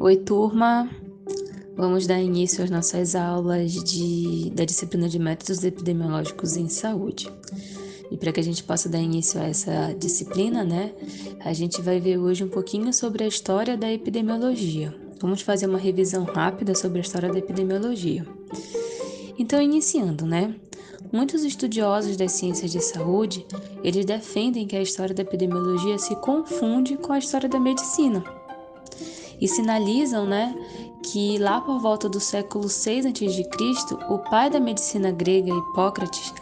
Oi, turma! Vamos dar início às nossas aulas de, da disciplina de métodos epidemiológicos em saúde. E para que a gente possa dar início a essa disciplina, né, a gente vai ver hoje um pouquinho sobre a história da epidemiologia. Vamos fazer uma revisão rápida sobre a história da epidemiologia. Então, iniciando, né? Muitos estudiosos das ciências de saúde, eles defendem que a história da epidemiologia se confunde com a história da medicina e sinalizam, né, que lá por volta do século 6 a.C., o pai da medicina grega, Hipócrates,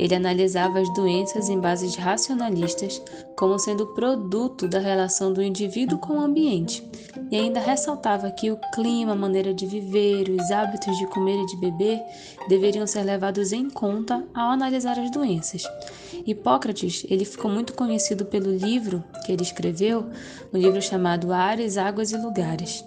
ele analisava as doenças em bases racionalistas como sendo produto da relação do indivíduo com o ambiente, e ainda ressaltava que o clima, a maneira de viver, os hábitos de comer e de beber deveriam ser levados em conta ao analisar as doenças. Hipócrates, ele ficou muito conhecido pelo livro que ele escreveu, um livro chamado Ares, Águas e Lugares.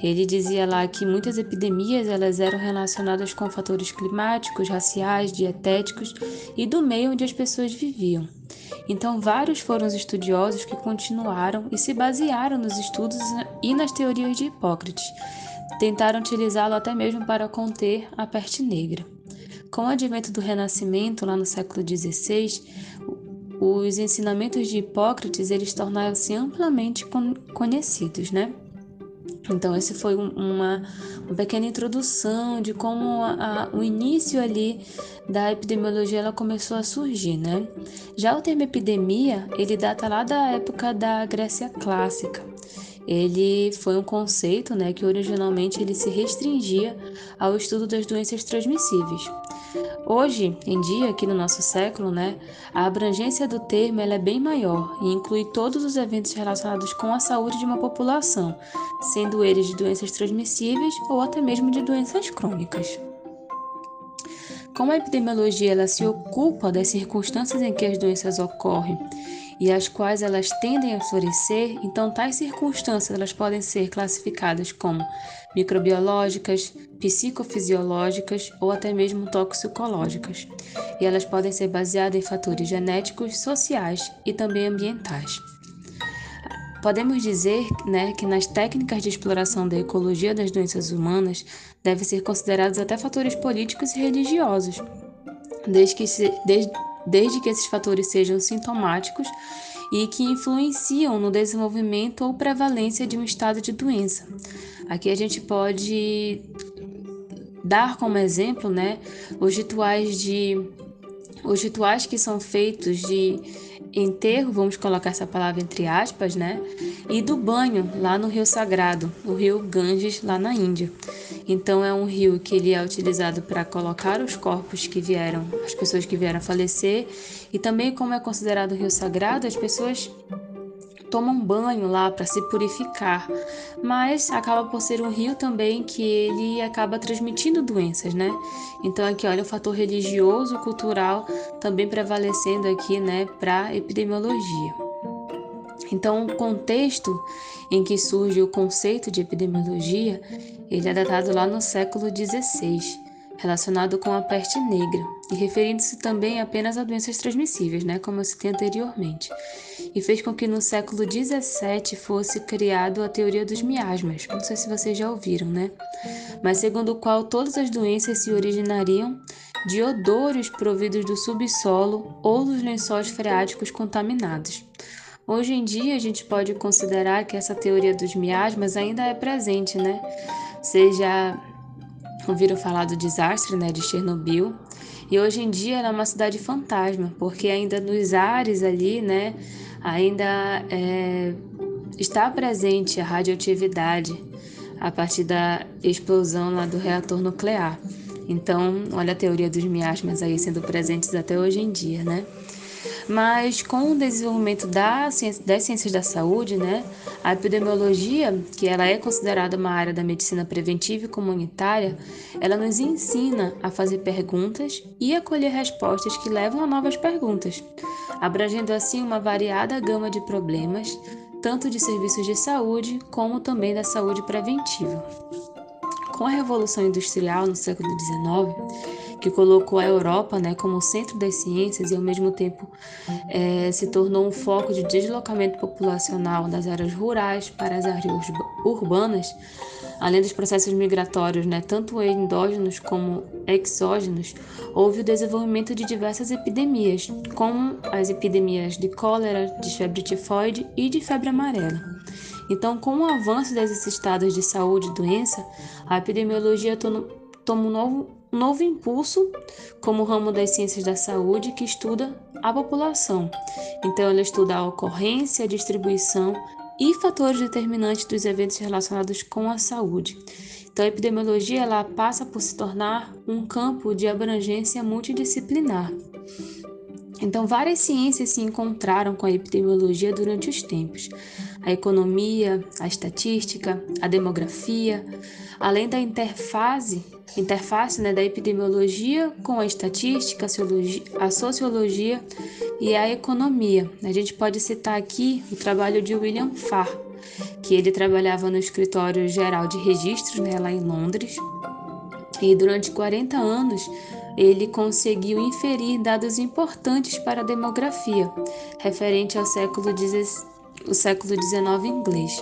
Ele dizia lá que muitas epidemias elas eram relacionadas com fatores climáticos, raciais, dietéticos e do meio onde as pessoas viviam. Então, vários foram os estudiosos que continuaram e se basearam nos estudos e nas teorias de Hipócrates. Tentaram utilizá-lo até mesmo para conter a peste negra. Com o advento do Renascimento, lá no século XVI, os ensinamentos de Hipócrates eles tornaram-se amplamente conhecidos, né? Então, esse foi uma, uma pequena introdução de como a, a, o início ali da epidemiologia ela começou a surgir, né? Já o termo epidemia, ele data lá da época da Grécia clássica. Ele foi um conceito, né, que originalmente ele se restringia ao estudo das doenças transmissíveis. Hoje em dia, aqui no nosso século, né, a abrangência do termo é bem maior e inclui todos os eventos relacionados com a saúde de uma população, sendo eles de doenças transmissíveis ou até mesmo de doenças crônicas. Como a epidemiologia ela se ocupa das circunstâncias em que as doenças ocorrem e as quais elas tendem a florescer, então tais circunstâncias elas podem ser classificadas como microbiológicas, psicofisiológicas ou até mesmo toxicológicas. E elas podem ser baseadas em fatores genéticos, sociais e também ambientais. Podemos dizer né, que nas técnicas de exploração da ecologia das doenças humanas devem ser considerados até fatores políticos e religiosos, desde que, se, desde, desde que esses fatores sejam sintomáticos e que influenciam no desenvolvimento ou prevalência de um estado de doença. Aqui a gente pode dar como exemplo, né, os rituais de os rituais que são feitos de enterro, vamos colocar essa palavra entre aspas, né? E do banho lá no Rio Sagrado, o Rio Ganges, lá na Índia. Então é um rio que ele é utilizado para colocar os corpos que vieram, as pessoas que vieram a falecer, e também como é considerado rio sagrado, as pessoas tomam banho lá para se purificar, mas acaba por ser um rio também que ele acaba transmitindo doenças, né? Então aqui olha o fator religioso, cultural também prevalecendo aqui, né, para epidemiologia. Então o contexto em que surge o conceito de epidemiologia, ele é datado lá no século XVI, relacionado com a peste negra, e referindo-se também apenas a doenças transmissíveis, né, como eu citei anteriormente, e fez com que no século XVII fosse criado a teoria dos miasmas. Não sei se vocês já ouviram, né? Mas segundo o qual todas as doenças se originariam de odores providos do subsolo ou dos lençóis freáticos contaminados. Hoje em dia, a gente pode considerar que essa teoria dos miasmas ainda é presente, né? Seja ouviram falar do desastre né, de Chernobyl. E hoje em dia ela é uma cidade fantasma, porque ainda nos ares ali, né, ainda é, está presente a radioatividade a partir da explosão lá do reator nuclear. Então, olha a teoria dos miasmas aí sendo presentes até hoje em dia, né? Mas com o desenvolvimento da ciência, das ciências da saúde, né, a epidemiologia, que ela é considerada uma área da medicina preventiva e comunitária, ela nos ensina a fazer perguntas e a colher respostas que levam a novas perguntas, abrangendo assim uma variada gama de problemas, tanto de serviços de saúde como também da saúde preventiva. Com a Revolução Industrial no século XIX, que colocou a Europa né, como centro das ciências e, ao mesmo tempo, é, se tornou um foco de deslocamento populacional das áreas rurais para as áreas urbanas, além dos processos migratórios, né, tanto endógenos como exógenos, houve o desenvolvimento de diversas epidemias, como as epidemias de cólera, de febre tifoide e de febre amarela. Então, com o avanço desses estados de saúde e doença, a epidemiologia toma um novo, novo impulso como ramo das ciências da saúde que estuda a população. Então, ela estuda a ocorrência, a distribuição e fatores determinantes dos eventos relacionados com a saúde. Então, a epidemiologia ela passa por se tornar um campo de abrangência multidisciplinar. Então, várias ciências se encontraram com a epidemiologia durante os tempos. A economia, a estatística, a demografia, além da interface, interface né, da epidemiologia com a estatística, a sociologia e a economia. A gente pode citar aqui o trabalho de William Farr, que ele trabalhava no escritório geral de registros né, lá em Londres. E durante 40 anos ele conseguiu inferir dados importantes para a demografia, referente ao século o século XIX inglês.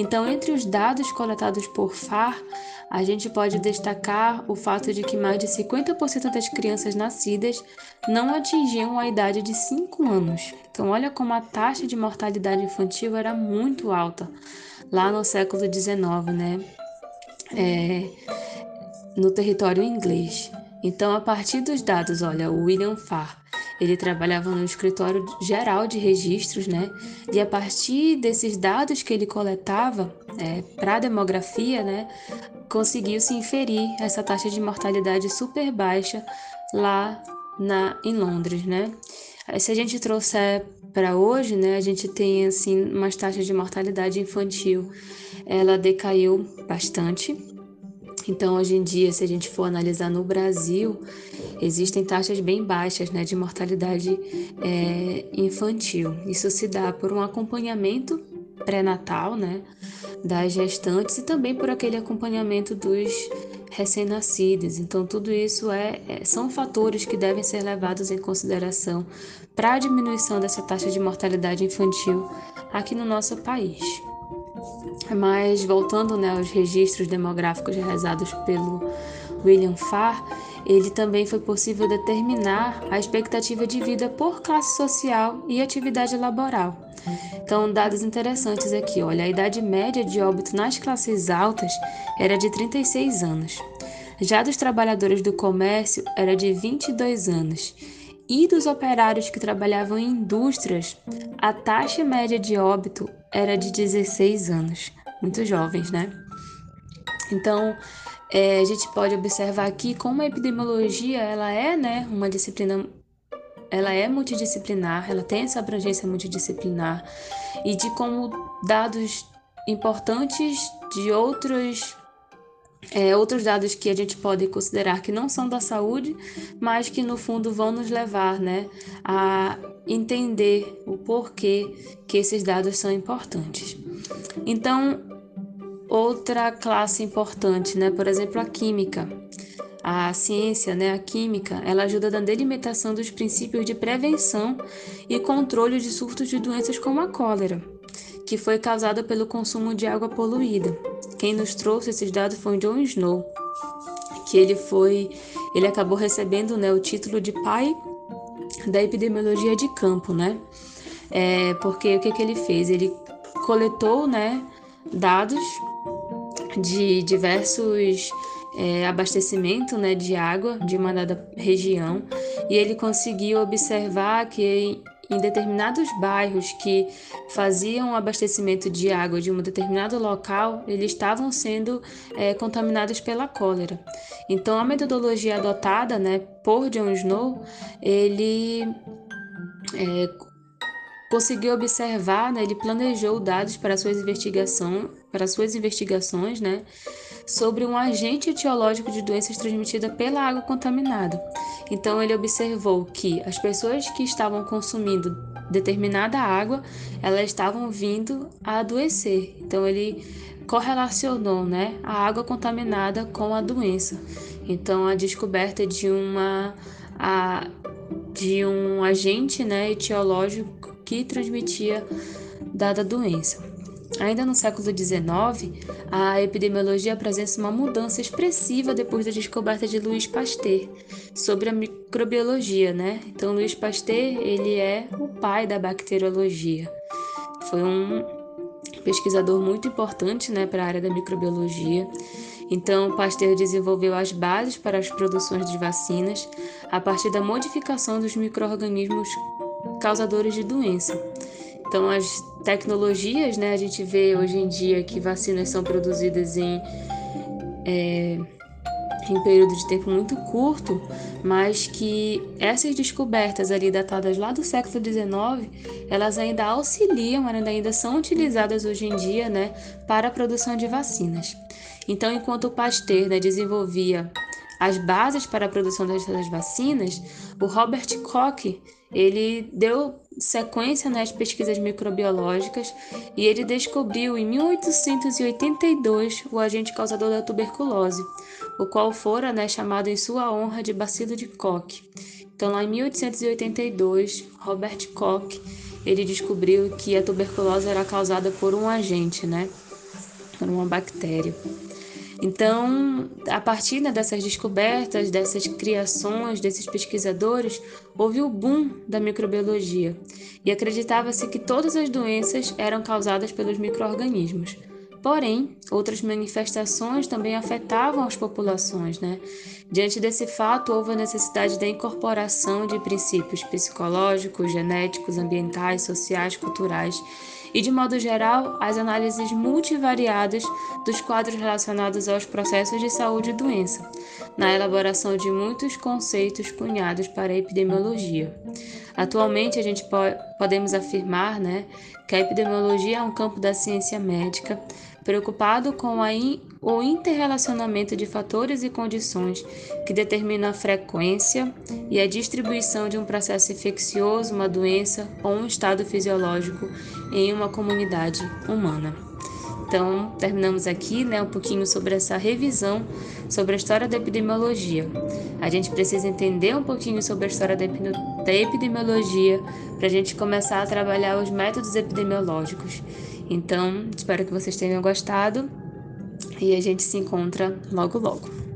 Então, entre os dados coletados por FAR, a gente pode destacar o fato de que mais de 50% das crianças nascidas não atingiam a idade de 5 anos. Então, olha como a taxa de mortalidade infantil era muito alta lá no século XIX, né? É, no território inglês. Então, a partir dos dados, olha, o William Farr, ele trabalhava no escritório geral de registros, né? E a partir desses dados que ele coletava é, para a demografia, né, conseguiu-se inferir essa taxa de mortalidade super baixa lá na, em Londres, né? Se a gente trouxer para hoje, né, a gente tem assim umas taxas de mortalidade infantil, ela decaiu bastante, então, hoje em dia, se a gente for analisar no Brasil, existem taxas bem baixas né, de mortalidade é, infantil. Isso se dá por um acompanhamento pré-natal né, das gestantes e também por aquele acompanhamento dos recém-nascidos. Então, tudo isso é, é, são fatores que devem ser levados em consideração para a diminuição dessa taxa de mortalidade infantil aqui no nosso país. Mas voltando né, aos registros demográficos realizados pelo William Farr, ele também foi possível determinar a expectativa de vida por classe social e atividade laboral. Então, dados interessantes aqui, olha, a idade média de óbito nas classes altas era de 36 anos. Já dos trabalhadores do comércio era de 22 anos. E dos operários que trabalhavam em indústrias, a taxa média de óbito era de 16 anos muito jovens, né? Então, é, a gente pode observar aqui como a epidemiologia ela é, né, uma disciplina, ela é multidisciplinar, ela tem essa abrangência multidisciplinar e de como dados importantes de outros é, outros dados que a gente pode considerar que não são da saúde, mas que no fundo vão nos levar né, a entender o porquê que esses dados são importantes. Então, outra classe importante, né, por exemplo, a química. A ciência, né, a química, ela ajuda na delimitação dos princípios de prevenção e controle de surtos de doenças como a cólera, que foi causada pelo consumo de água poluída. Quem nos trouxe esses dados foi o John Snow, que ele foi, ele acabou recebendo, né, o título de pai da epidemiologia de campo, né? É, porque o que, que ele fez? Ele coletou, né, dados de diversos é, abastecimento né, de água de uma dada região e ele conseguiu observar que em determinados bairros que faziam abastecimento de água de um determinado local, eles estavam sendo é, contaminados pela cólera. Então, a metodologia adotada né, por John Snow, ele é, conseguiu observar, né, ele planejou dados para suas investigações, para suas investigações, né, sobre um agente etiológico de doenças transmitidas pela água contaminada. Então ele observou que as pessoas que estavam consumindo determinada água, elas estavam vindo a adoecer. Então ele correlacionou, né, a água contaminada com a doença. Então, a descoberta de uma a, de um agente né, etiológico que transmitia dada doença. Ainda no século XIX, a epidemiologia apresenta uma mudança expressiva depois da descoberta de Louis Pasteur sobre a microbiologia, né? Então, Louis Pasteur ele é o pai da bacteriologia. Foi um pesquisador muito importante, né, para a área da microbiologia. Então, Pasteur desenvolveu as bases para as produções de vacinas a partir da modificação dos microorganismos causadores de doença. Então, as tecnologias, né, a gente vê hoje em dia que vacinas são produzidas em, é, em período de tempo muito curto, mas que essas descobertas ali datadas lá do século XIX, elas ainda auxiliam, ainda são utilizadas hoje em dia, né, para a produção de vacinas. Então, enquanto o Pasteur né, desenvolvia as bases para a produção das vacinas, o Robert Koch ele deu sequência nas pesquisas microbiológicas e ele descobriu em 1882 o agente causador da tuberculose, o qual fora né, chamado em sua honra de bacilo de Koch. Então, lá em 1882, Robert Koch ele descobriu que a tuberculose era causada por um agente, né, por uma bactéria. Então, a partir né, dessas descobertas, dessas criações, desses pesquisadores, houve o boom da microbiologia e acreditava-se que todas as doenças eram causadas pelos microorganismos. Porém, outras manifestações também afetavam as populações, né? Diante desse fato, houve a necessidade da incorporação de princípios psicológicos, genéticos, ambientais, sociais, culturais e, de modo geral, as análises multivariadas dos quadros relacionados aos processos de saúde e doença, na elaboração de muitos conceitos cunhados para a epidemiologia. Atualmente, a gente po podemos afirmar né, que a epidemiologia é um campo da ciência médica preocupado com in o interrelacionamento de fatores e condições que determinam a frequência e a distribuição de um processo infeccioso, uma doença ou um estado fisiológico em uma comunidade humana. Então, terminamos aqui né, um pouquinho sobre essa revisão sobre a história da epidemiologia. A gente precisa entender um pouquinho sobre a história da epidemiologia para a gente começar a trabalhar os métodos epidemiológicos. Então, espero que vocês tenham gostado e a gente se encontra logo logo.